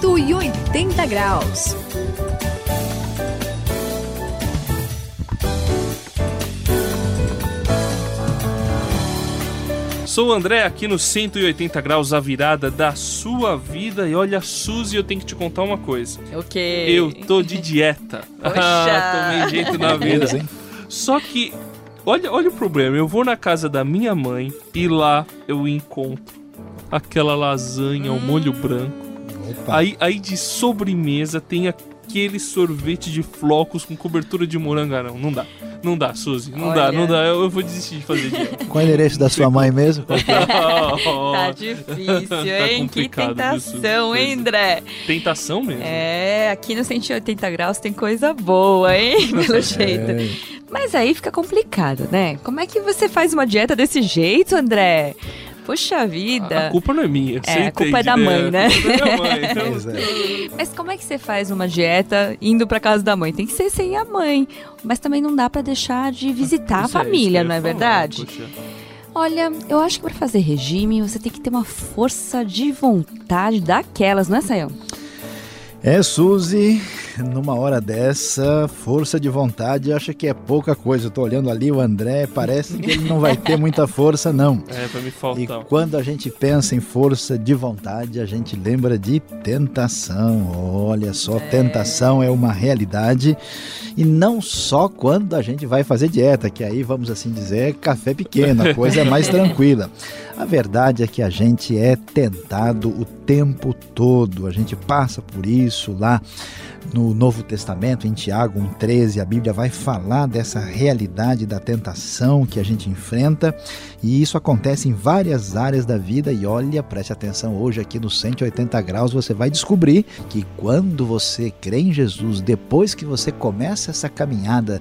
180 graus. Sou o André aqui no 180 graus, a virada da sua vida. E olha, Suzy, eu tenho que te contar uma coisa. O quê? Eu tô de dieta. Poxa. Tomei jeito na vida. Só que, olha, olha o problema. Eu vou na casa da minha mãe e lá eu encontro aquela lasanha ao molho branco. Opa. Aí, aí de sobremesa tem aquele sorvete de flocos com cobertura de morango. Ah, Não, dá. Não dá, Suzy. Não dá, Olha. não dá. Eu, eu vou desistir de fazer dieta. Qual é o endereço da sua mãe mesmo? Tá difícil, hein? que complicado, viu, Suzy? tentação, hein, André? Tentação mesmo. É, aqui no 180 graus tem coisa boa, hein? Pelo jeito. É, Mas aí fica complicado, né? Como é que você faz uma dieta desse jeito, André? Puxa vida. A culpa não é minha. É, você a culpa é entende, da mãe, né? A culpa é da mãe. Então, é. Mas como é que você faz uma dieta indo pra casa da mãe? Tem que ser sem a mãe. Mas também não dá pra deixar de visitar a Isso é, família, que não é falar, verdade? poxa. Olha, eu acho que pra fazer regime você tem que ter uma força de vontade daquelas, não é, Sayão? É, Suzy, numa hora dessa, força de vontade, acha que é pouca coisa. Eu tô olhando ali o André, parece que ele não vai ter muita força, não. É, vai me E faltar. quando a gente pensa em força de vontade, a gente lembra de tentação. Olha só, tentação é uma realidade. E não só quando a gente vai fazer dieta, que aí, vamos assim dizer, é café pequeno, a coisa é mais tranquila. A verdade é que a gente é tentado o tempo todo, a gente passa por isso lá no Novo Testamento, em Tiago 1,13, a Bíblia vai falar dessa realidade da tentação que a gente enfrenta e isso acontece em várias áreas da vida. E olha, preste atenção, hoje aqui no 180 graus você vai descobrir que quando você crê em Jesus, depois que você começa essa caminhada,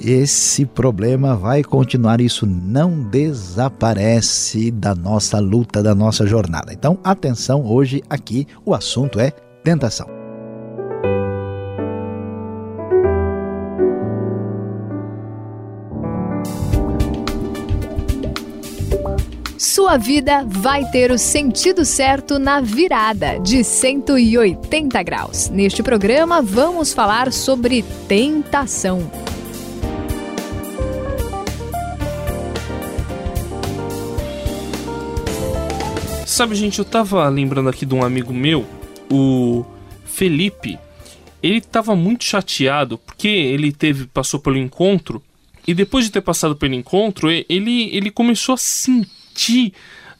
esse problema vai continuar, isso não desaparece da nossa luta, da nossa jornada. Então, atenção, hoje aqui o assunto é tentação. Sua vida vai ter o sentido certo na virada de 180 graus. Neste programa, vamos falar sobre tentação. Sabe, gente, eu tava lembrando aqui de um amigo meu, o Felipe. Ele tava muito chateado porque ele teve passou pelo encontro e depois de ter passado pelo encontro, ele, ele começou a sentir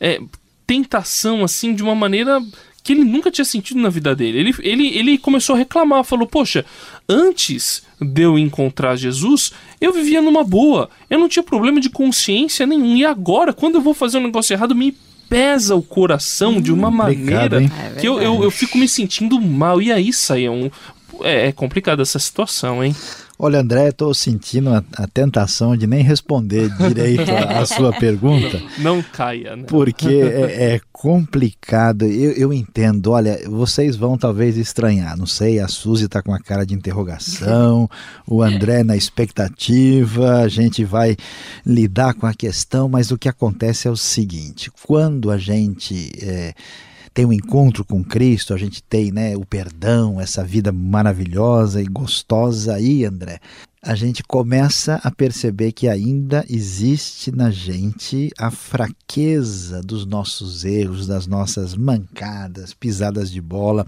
é, tentação assim de uma maneira que ele nunca tinha sentido na vida dele. Ele, ele, ele começou a reclamar, falou: Poxa, antes de eu encontrar Jesus, eu vivia numa boa, eu não tinha problema de consciência nenhum. E agora, quando eu vou fazer um negócio errado, me pesa o coração de uma complicado, maneira hein? É que eu, eu, eu fico me sentindo mal. E aí, Saião, é, é complicado essa situação, hein? Olha, André, estou sentindo a, a tentação de nem responder direito a sua pergunta, Não caia, né? porque é, é complicado. Eu, eu entendo. Olha, vocês vão talvez estranhar. Não sei, a Suzy está com a cara de interrogação, o André na expectativa. A gente vai lidar com a questão, mas o que acontece é o seguinte: quando a gente é, tem um encontro com Cristo, a gente tem né, o perdão, essa vida maravilhosa e gostosa aí, André. A gente começa a perceber que ainda existe na gente a fraqueza dos nossos erros, das nossas mancadas, pisadas de bola.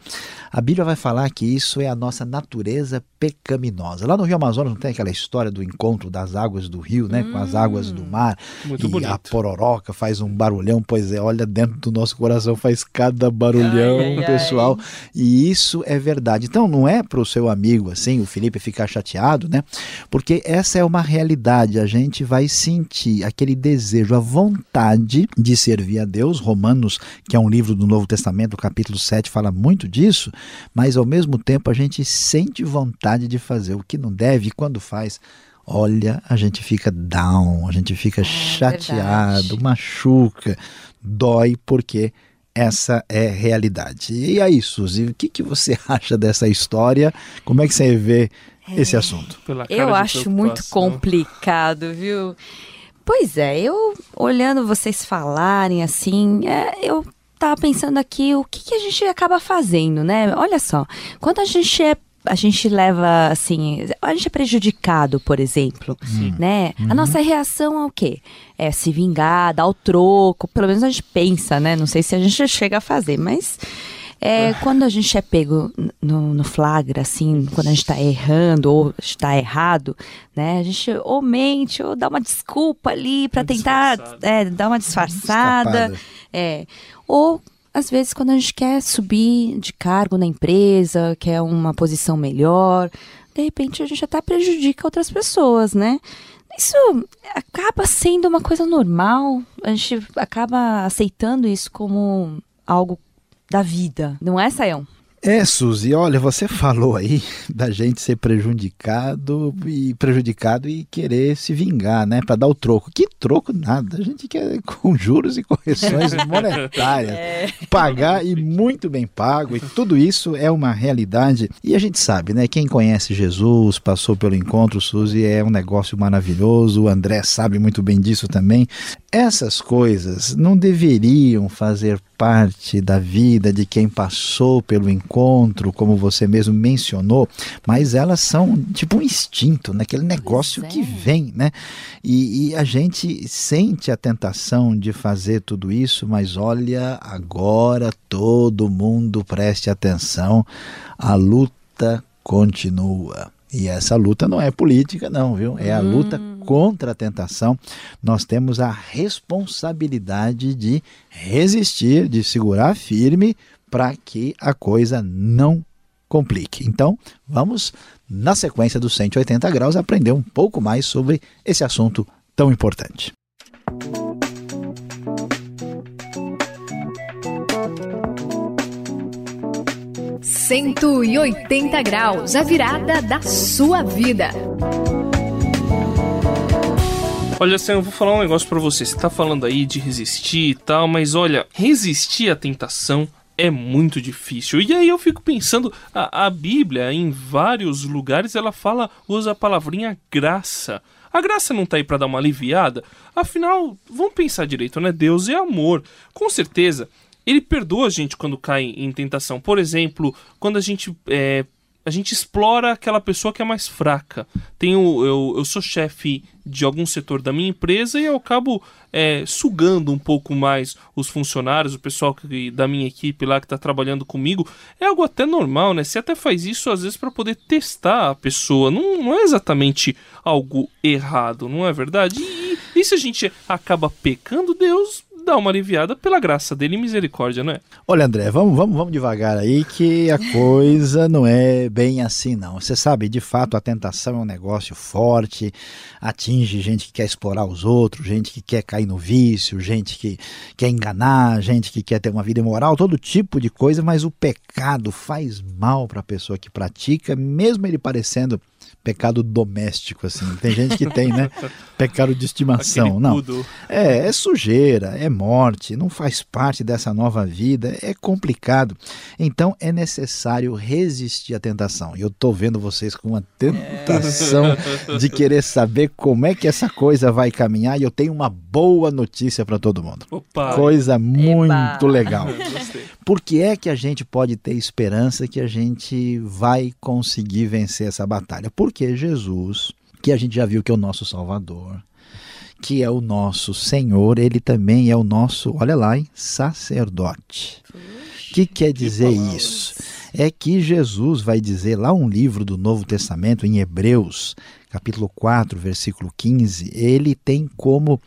A Bíblia vai falar que isso é a nossa natureza pecaminosa. Lá no Rio Amazonas não tem aquela história do encontro das águas do rio, né, com as águas do mar. Muito e bonito. a pororoca faz um barulhão, pois é, olha, dentro do nosso coração faz cada barulhão, Ai, ai, ai. pessoal. E isso é verdade. Então não é para o seu amigo assim, o Felipe, ficar chateado, né? Porque essa é uma realidade. A gente vai sentir aquele desejo, a vontade de servir a Deus. Romanos, que é um livro do Novo Testamento, capítulo 7, fala muito disso, mas ao mesmo tempo a gente sente vontade de fazer o que não deve e quando faz. Olha, a gente fica down, a gente fica chateado, verdade. machuca, dói, porque essa é realidade. E aí, Suzy, o que, que você acha dessa história? Como é que você vê esse assunto? Eu acho muito complicado, viu? Pois é, eu olhando vocês falarem assim, é, eu tava pensando aqui o que, que a gente acaba fazendo, né? Olha só, quando a gente é a gente leva assim, a gente é prejudicado, por exemplo, Sim. né? Uhum. A nossa reação é o quê? É se vingar, dar o troco, pelo menos a gente pensa, né? Não sei se a gente chega a fazer, mas é, quando a gente é pego no, no flagra, assim, quando a gente tá errando ou está errado, né? A gente ou mente ou dá uma desculpa ali para tentar é, dar uma disfarçada. É. Ou às vezes quando a gente quer subir de cargo na empresa, quer uma posição melhor, de repente a gente até prejudica outras pessoas, né? Isso acaba sendo uma coisa normal, a gente acaba aceitando isso como algo da vida, não é, Sayão? É, Suzy, olha, você falou aí da gente ser prejudicado e prejudicado e querer se vingar, né, para dar o troco. Que troco nada, a gente quer com juros e correções monetárias, pagar e muito bem pago, e tudo isso é uma realidade. E a gente sabe, né, quem conhece Jesus, passou pelo encontro, Suzy, é um negócio maravilhoso, o André sabe muito bem disso também. Essas coisas não deveriam fazer parte da vida de quem passou pelo encontro, como você mesmo mencionou, mas elas são tipo um instinto, né? aquele negócio é. que vem, né? E, e a gente sente a tentação de fazer tudo isso, mas olha, agora todo mundo preste atenção, a luta continua. E essa luta não é política, não, viu? É a luta contra a tentação. Nós temos a responsabilidade de resistir, de segurar firme para que a coisa não complique. Então, vamos, na sequência dos 180 graus, aprender um pouco mais sobre esse assunto tão importante. 180 graus, a virada da sua vida. Olha, Sam, eu vou falar um negócio pra você. Você tá falando aí de resistir e tal, mas olha, resistir à tentação é muito difícil. E aí eu fico pensando, a, a Bíblia, em vários lugares, ela fala, usa a palavrinha graça. A graça não tá aí pra dar uma aliviada? Afinal, vamos pensar direito, né? Deus é amor. Com certeza, ele perdoa a gente quando cai em tentação. Por exemplo, quando a gente é, a gente explora aquela pessoa que é mais fraca. Tenho, eu, eu sou chefe de algum setor da minha empresa e eu acabo é, sugando um pouco mais os funcionários, o pessoal que, da minha equipe lá que está trabalhando comigo. É algo até normal, né? Você até faz isso às vezes para poder testar a pessoa. Não, não é exatamente algo errado, não é verdade? E, e se a gente acaba pecando, Deus dá uma aliviada pela graça dele e misericórdia, não é? Olha, André, vamos, vamos, vamos devagar aí que a coisa não é bem assim, não. Você sabe, de fato, a tentação é um negócio forte, atinge gente que quer explorar os outros, gente que quer cair no vício, gente que quer enganar, gente que quer ter uma vida imoral, todo tipo de coisa, mas o pecado faz mal para a pessoa que pratica, mesmo ele parecendo pecado doméstico, assim. Tem gente que tem, né? Pecado de estimação. Não. É, é sujeira, é morte, não faz parte dessa nova vida, é complicado. Então é necessário resistir à tentação. E eu tô vendo vocês com uma tentação de querer saber como é que essa coisa vai caminhar e eu tenho uma boa notícia para todo mundo. Opa! Coisa muito legal. Gostei. Por que é que a gente pode ter esperança que a gente vai conseguir vencer essa batalha? Porque Jesus, que a gente já viu que é o nosso Salvador, que é o nosso Senhor, ele também é o nosso, olha lá, hein, sacerdote. O que quer dizer palavras. isso? É que Jesus vai dizer lá um livro do Novo Testamento, em Hebreus, capítulo 4, versículo 15, ele tem como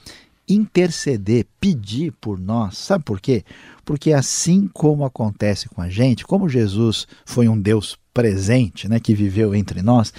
interceder, pedir por nós. Sabe por quê? Porque assim como acontece com a gente, como Jesus foi um Deus presente, né, que viveu entre nós,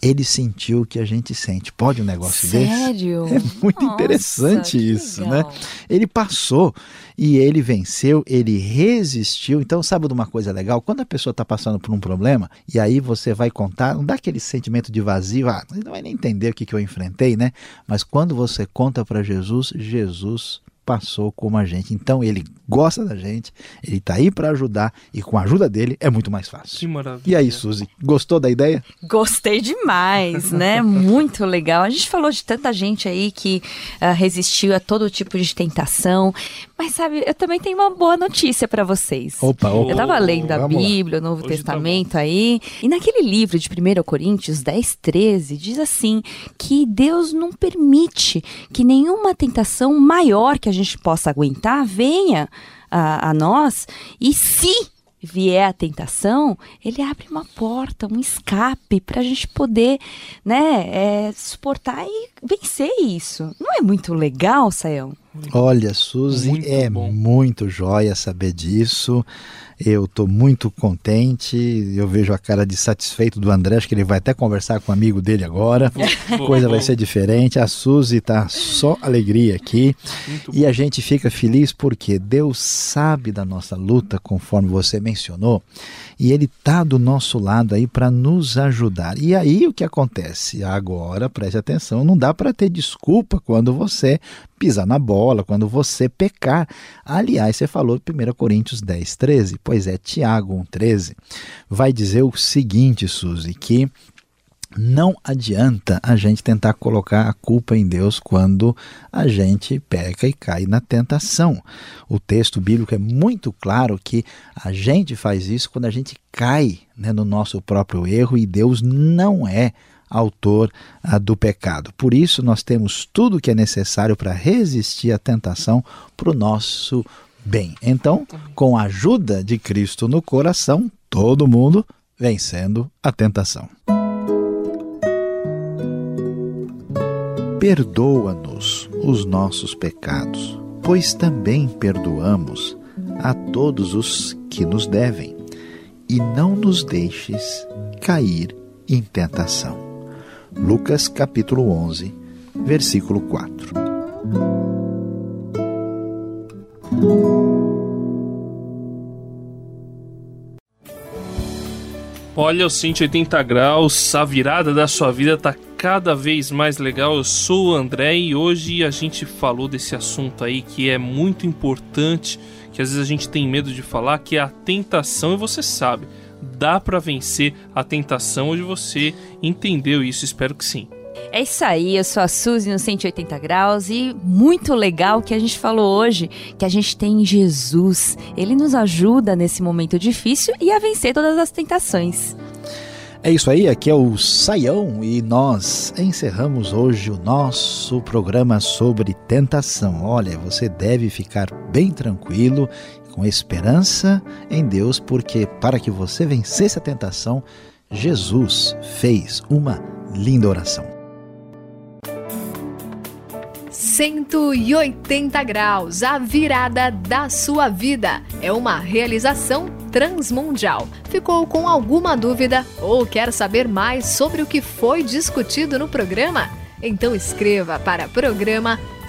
ele sentiu o que a gente sente. Pode um negócio desse? Sério? É muito Nossa, interessante isso, legal. né? Ele passou e ele venceu, ele resistiu. Então, sabe de uma coisa legal? Quando a pessoa está passando por um problema e aí você vai contar, não dá aquele sentimento de vazio, ah, não vai nem entender o que, que eu enfrentei, né? Mas quando você conta para Jesus, Jesus passou como a gente. Então ele gosta da gente, ele está aí para ajudar e com a ajuda dele é muito mais fácil. Que maravilha. E aí, Suzy, gostou da ideia? Gostei demais, né? Muito legal. A gente falou de tanta gente aí que uh, resistiu a todo tipo de tentação, mas sabe, eu também tenho uma boa notícia para vocês. Opa, opa. Eu estava lendo a. Bíblia, o Novo Hoje tá Testamento aí, e naquele livro de 1 Coríntios 10, 13, diz assim: que Deus não permite que nenhuma tentação maior que a gente possa aguentar venha a, a nós, e se vier a tentação, ele abre uma porta, um escape para a gente poder, né, é, suportar e vencer isso. Não é muito legal, Sayão? Olha, Suzy, Muito é bom. muito jóia saber disso. Eu estou muito contente. Eu vejo a cara de satisfeito do André, acho que ele vai até conversar com o amigo dele agora. A coisa vai ser diferente. A Suzy tá só alegria aqui. Muito E a gente fica feliz porque Deus sabe da nossa luta, conforme você mencionou, e Ele está do nosso lado aí para nos ajudar. E aí o que acontece? Agora, preste atenção, não dá para ter desculpa quando você pisar na bola, quando você pecar. Aliás, você falou de 1 Coríntios 10, 13. Pois é, Tiago 1, 13 vai dizer o seguinte, Suzy, que não adianta a gente tentar colocar a culpa em Deus quando a gente peca e cai na tentação. O texto bíblico é muito claro que a gente faz isso quando a gente cai né, no nosso próprio erro e Deus não é autor ah, do pecado. Por isso, nós temos tudo o que é necessário para resistir à tentação para o nosso bem. Então, com a ajuda de Cristo no coração, todo mundo vencendo a tentação. Perdoa-nos os nossos pecados, pois também perdoamos a todos os que nos devem, e não nos deixes cair em tentação. Lucas capítulo 11, versículo 4. Olha, o 180 graus, a virada da sua vida tá cada vez mais legal. Eu sou o André e hoje a gente falou desse assunto aí que é muito importante, que às vezes a gente tem medo de falar, que é a tentação e você sabe, dá pra vencer a tentação. Hoje você entendeu isso, espero que sim. É isso aí, eu sou a Suzy no 180 graus e muito legal que a gente falou hoje, que a gente tem Jesus. Ele nos ajuda nesse momento difícil e a vencer todas as tentações. É isso aí, aqui é o Saião e nós encerramos hoje o nosso programa sobre tentação. Olha, você deve ficar bem tranquilo, com esperança em Deus, porque para que você vencesse a tentação, Jesus fez uma linda oração. 180 graus, a virada da sua vida. É uma realização transmundial. Ficou com alguma dúvida ou quer saber mais sobre o que foi discutido no programa? Então escreva para programa